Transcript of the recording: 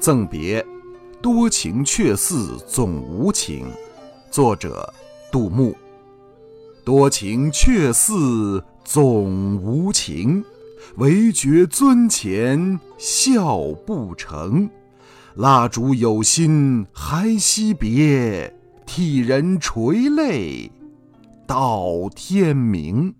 赠别多情却似总无情。作者杜牧。多情却似总无情唯觉樽前笑不成。蜡烛有心还惜别替人垂泪到天明。